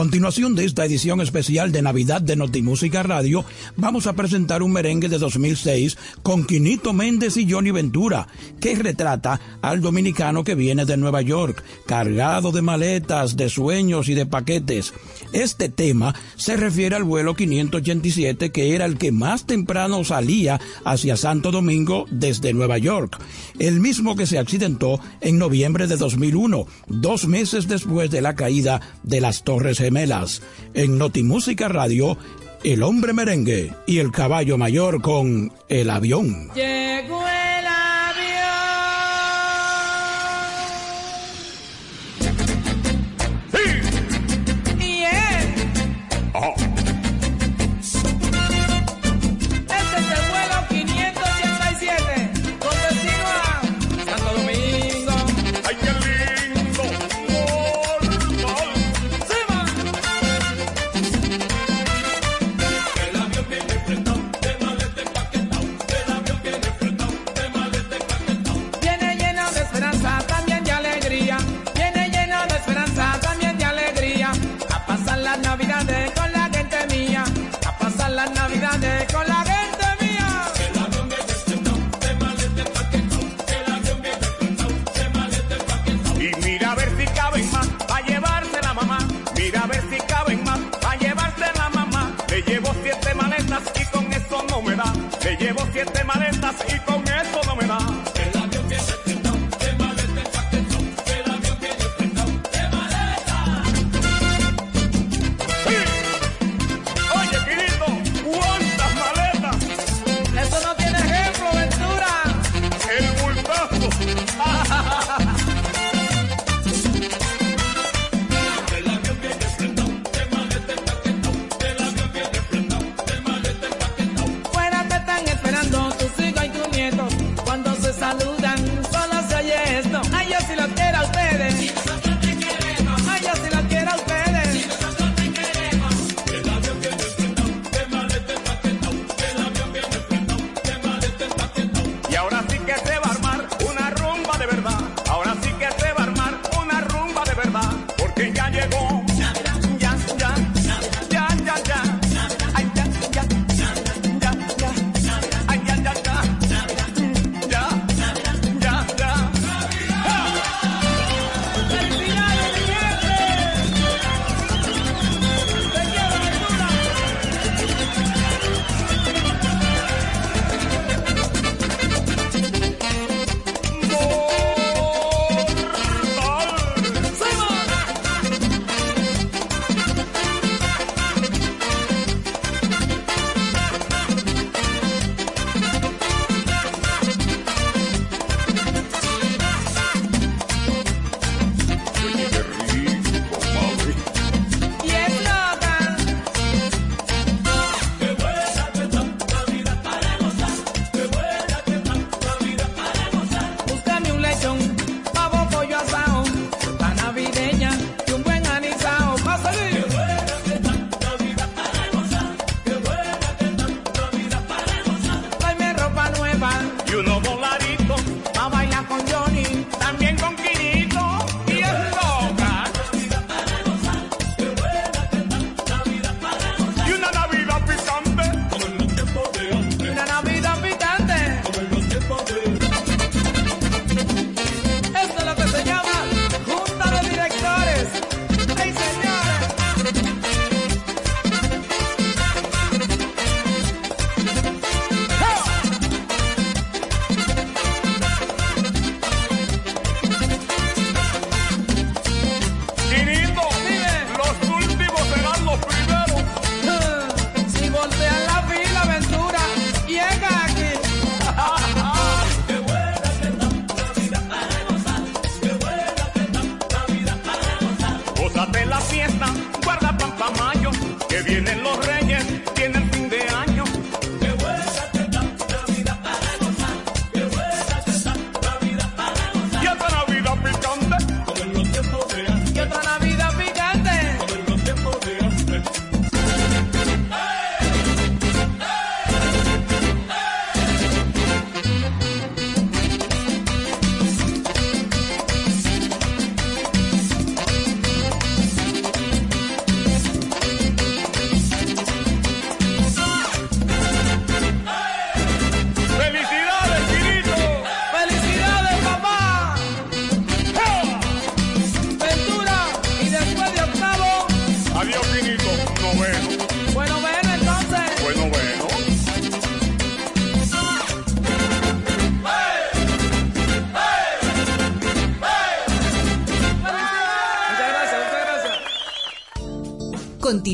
continuación de esta edición especial de Navidad de Notimúsica Radio, vamos a presentar un merengue de 2006 con Quinito Méndez y Johnny Ventura, que retrata al dominicano que viene de Nueva York, cargado de maletas, de sueños y de paquetes. Este tema se refiere al vuelo 587, que era el que más temprano salía hacia Santo Domingo desde Nueva York el mismo que se accidentó en noviembre de 2001, dos meses después de la caída de las Torres Gemelas. En Notimúsica Radio, el hombre merengue y el caballo mayor con el avión.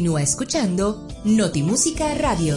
Continúa escuchando Notimúsica Radio.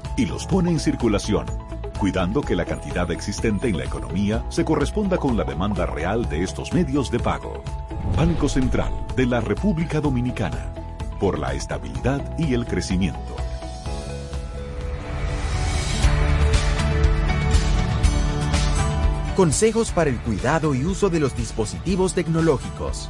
y los pone en circulación, cuidando que la cantidad existente en la economía se corresponda con la demanda real de estos medios de pago. Banco Central de la República Dominicana, por la estabilidad y el crecimiento. Consejos para el cuidado y uso de los dispositivos tecnológicos.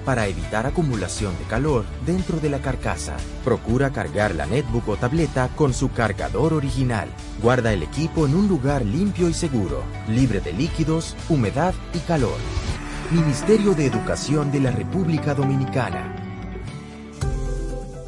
para evitar acumulación de calor dentro de la carcasa. Procura cargar la netbook o tableta con su cargador original. Guarda el equipo en un lugar limpio y seguro, libre de líquidos, humedad y calor. Ministerio de Educación de la República Dominicana.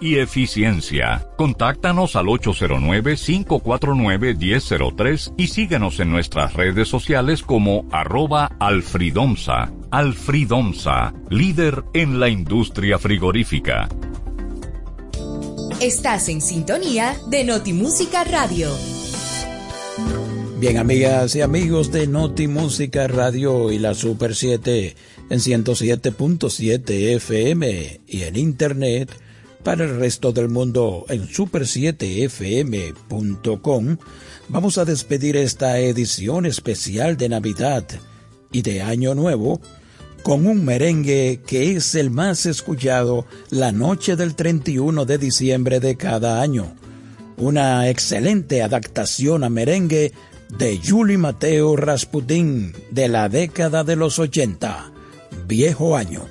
y eficiencia. Contáctanos al 809-549-1003 y síguenos en nuestras redes sociales como arroba alfridomsa. Alfridomsa, líder en la industria frigorífica. Estás en sintonía de Notimúsica Radio. Bien, amigas y amigos de Noti Música Radio y la Super 7 en 107.7 FM y en Internet para el resto del mundo en super7fm.com, vamos a despedir esta edición especial de Navidad y de Año Nuevo con un merengue que es el más escuchado la noche del 31 de diciembre de cada año. Una excelente adaptación a merengue de Julie Mateo Rasputin de la década de los 80, viejo año.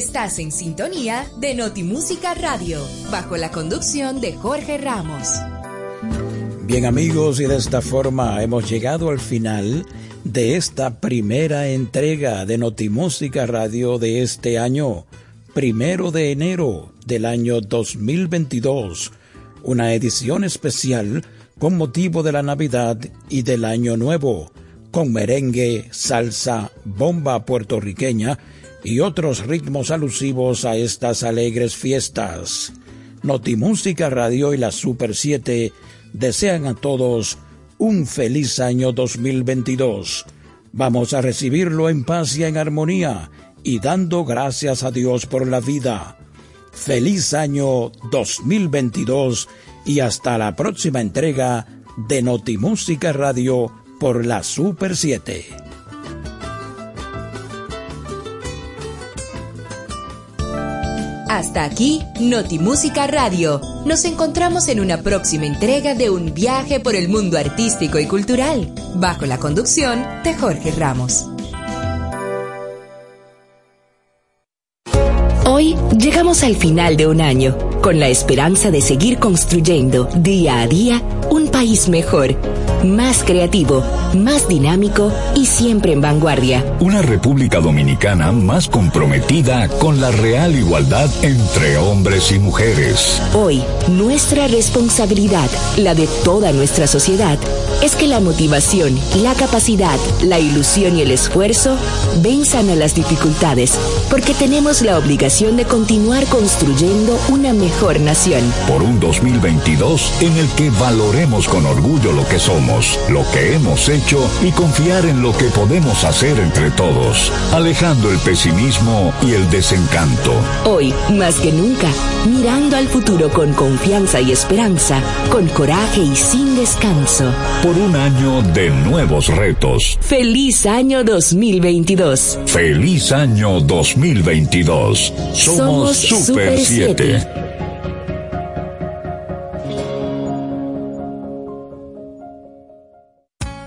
Estás en sintonía de Notimúsica Radio, bajo la conducción de Jorge Ramos. Bien amigos, y de esta forma hemos llegado al final de esta primera entrega de Notimúsica Radio de este año, primero de enero del año 2022, una edición especial con motivo de la Navidad y del Año Nuevo, con merengue, salsa, bomba puertorriqueña y otros ritmos alusivos a estas alegres fiestas. Notimúsica Radio y la Super 7 desean a todos un feliz año 2022. Vamos a recibirlo en paz y en armonía y dando gracias a Dios por la vida. Feliz año 2022 y hasta la próxima entrega de Notimúsica Radio por la Super 7. Hasta aquí, Notimúsica Radio. Nos encontramos en una próxima entrega de un viaje por el mundo artístico y cultural, bajo la conducción de Jorge Ramos. Hoy llegamos al final de un año, con la esperanza de seguir construyendo día a día un país mejor, más creativo, más dinámico y siempre en vanguardia. Una República Dominicana más comprometida con la real igualdad entre hombres y mujeres. Hoy, nuestra responsabilidad, la de toda nuestra sociedad, es que la motivación, la capacidad, la ilusión y el esfuerzo venzan a las dificultades, porque tenemos la obligación de continuar construyendo una mejor nación. Por un 2022 en el que valoremos con orgullo lo que somos, lo que hemos hecho y confiar en lo que podemos hacer entre todos, alejando el pesimismo y el desencanto. Hoy, más que nunca, mirando al futuro con confianza y esperanza, con coraje y sin descanso. Por un año de nuevos retos. Feliz año 2022. Feliz año 2022. Somos, Somos Super Super 7.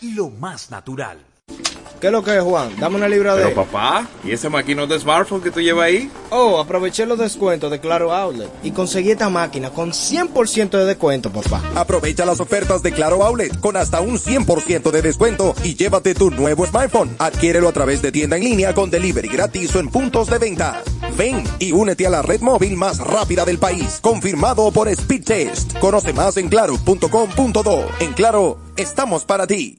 Y lo más natural. ¿Qué es lo que es, Juan? Dame una libra de... Pero papá, ¿y ese maquino de smartphone que tú llevas ahí? Oh, aproveché los descuentos de Claro Outlet y conseguí esta máquina con 100% de descuento, papá. Aprovecha las ofertas de Claro Outlet con hasta un 100% de descuento y llévate tu nuevo smartphone. Adquiérelo a través de tienda en línea con delivery gratis o en puntos de venta. Ven y únete a la red móvil más rápida del país, confirmado por Speed Test. Conoce más en claro.com.do. En Claro, estamos para ti.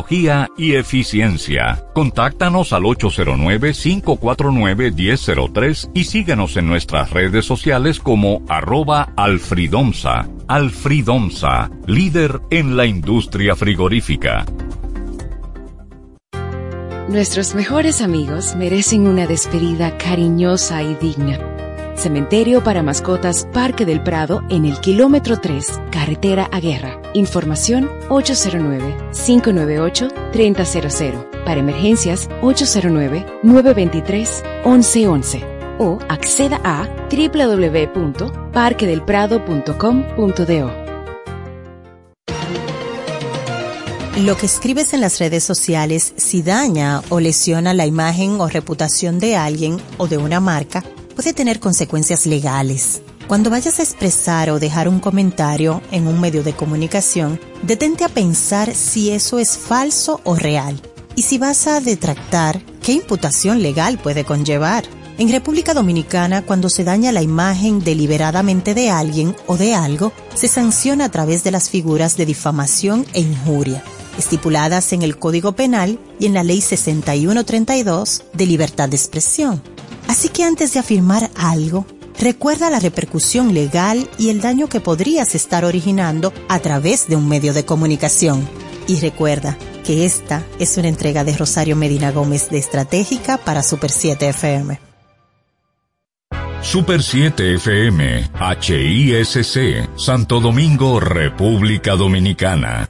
y eficiencia. Contáctanos al 809-549-1003 y síguenos en nuestras redes sociales como arroba alfridomsa. Alfridomsa, líder en la industria frigorífica. Nuestros mejores amigos merecen una despedida cariñosa y digna. Cementerio para mascotas Parque del Prado en el kilómetro 3, carretera a Guerra. Información 809-598-3000. Para emergencias 809-923-1111. O acceda a www.parquedelprado.com.do. Lo que escribes en las redes sociales, si daña o lesiona la imagen o reputación de alguien o de una marca, puede tener consecuencias legales. Cuando vayas a expresar o dejar un comentario en un medio de comunicación, detente a pensar si eso es falso o real. Y si vas a detractar, ¿qué imputación legal puede conllevar? En República Dominicana, cuando se daña la imagen deliberadamente de alguien o de algo, se sanciona a través de las figuras de difamación e injuria, estipuladas en el Código Penal y en la Ley 6132 de libertad de expresión. Así que antes de afirmar algo, recuerda la repercusión legal y el daño que podrías estar originando a través de un medio de comunicación. Y recuerda que esta es una entrega de Rosario Medina Gómez de Estratégica para Super 7 FM. Super 7 FM, HISC, Santo Domingo, República Dominicana.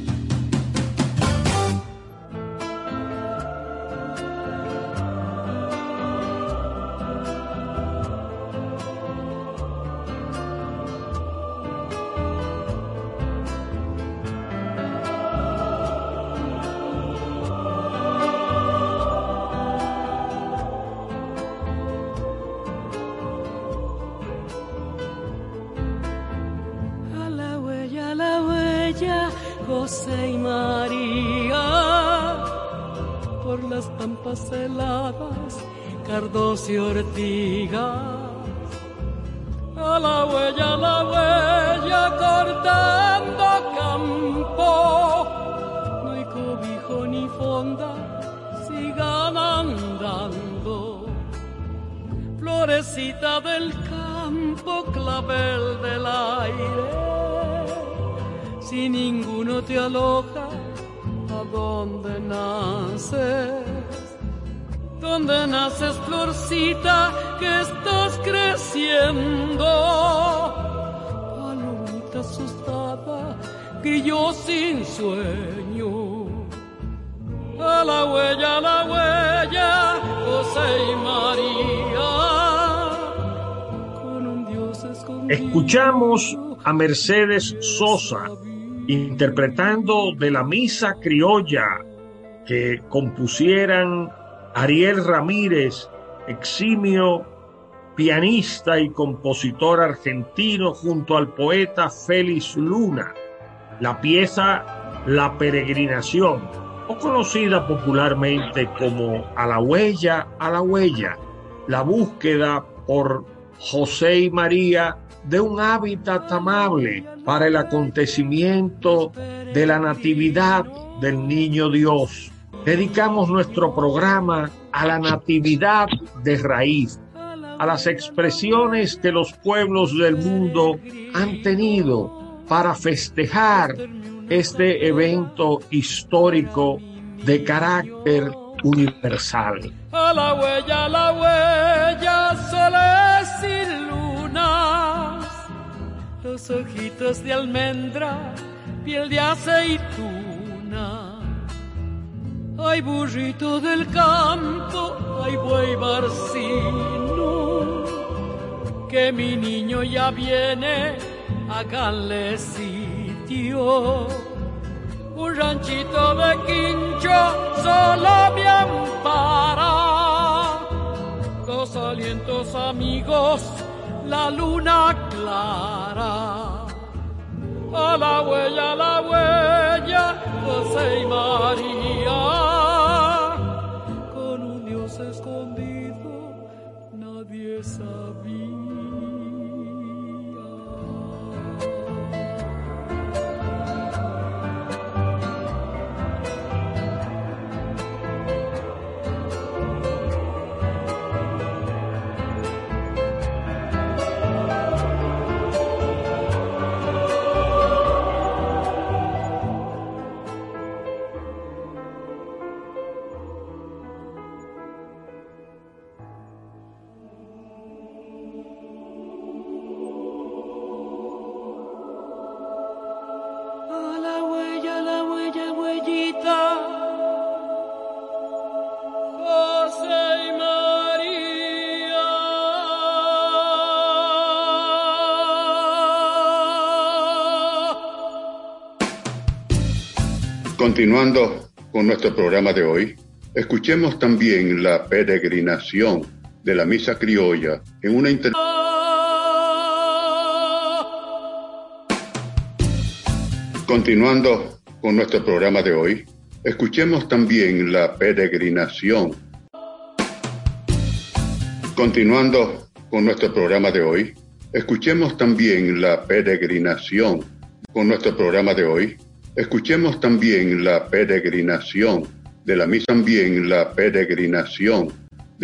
Huella, la huella, cortando campo. No hay cobijo ni fonda, sigan andando. Florecita del campo, clavel del aire. Si ninguno te aloja, ¿a dónde naces? ¿Dónde naces, florcita, que estás creciendo? Palomita asustada, grillo sin sueño. A la huella, a la huella, José y María. Con un Dios escondido. Escuchamos a Mercedes Sosa interpretando de la misa criolla que compusieran Ariel Ramírez, eximio pianista y compositor argentino, junto al poeta Félix Luna. La pieza La Peregrinación, o conocida popularmente como A la huella, a la huella, la búsqueda por José y María de un hábitat amable para el acontecimiento de la natividad del niño Dios. Dedicamos nuestro programa a la natividad de raíz, a las expresiones que los pueblos del mundo han tenido para festejar este evento histórico de carácter universal. A la huella, a la huella, soles y lunas, los ojitos de almendra, piel de aceituna. Ay, burrito del campo, ay, buey barcino, que mi niño ya viene, háganle sitio. Un ranchito de quincho solo me ampara. Dos alientos amigos, la luna clara. A la huella, a la huella, José y María. Continuando con nuestro programa de hoy, escuchemos también la peregrinación de la misa criolla en una inter- Continuando con nuestro programa de hoy, escuchemos también la peregrinación. Continuando con nuestro programa de hoy, escuchemos también la peregrinación. Con nuestro programa de hoy, escuchemos también la peregrinación de la misa, también la peregrinación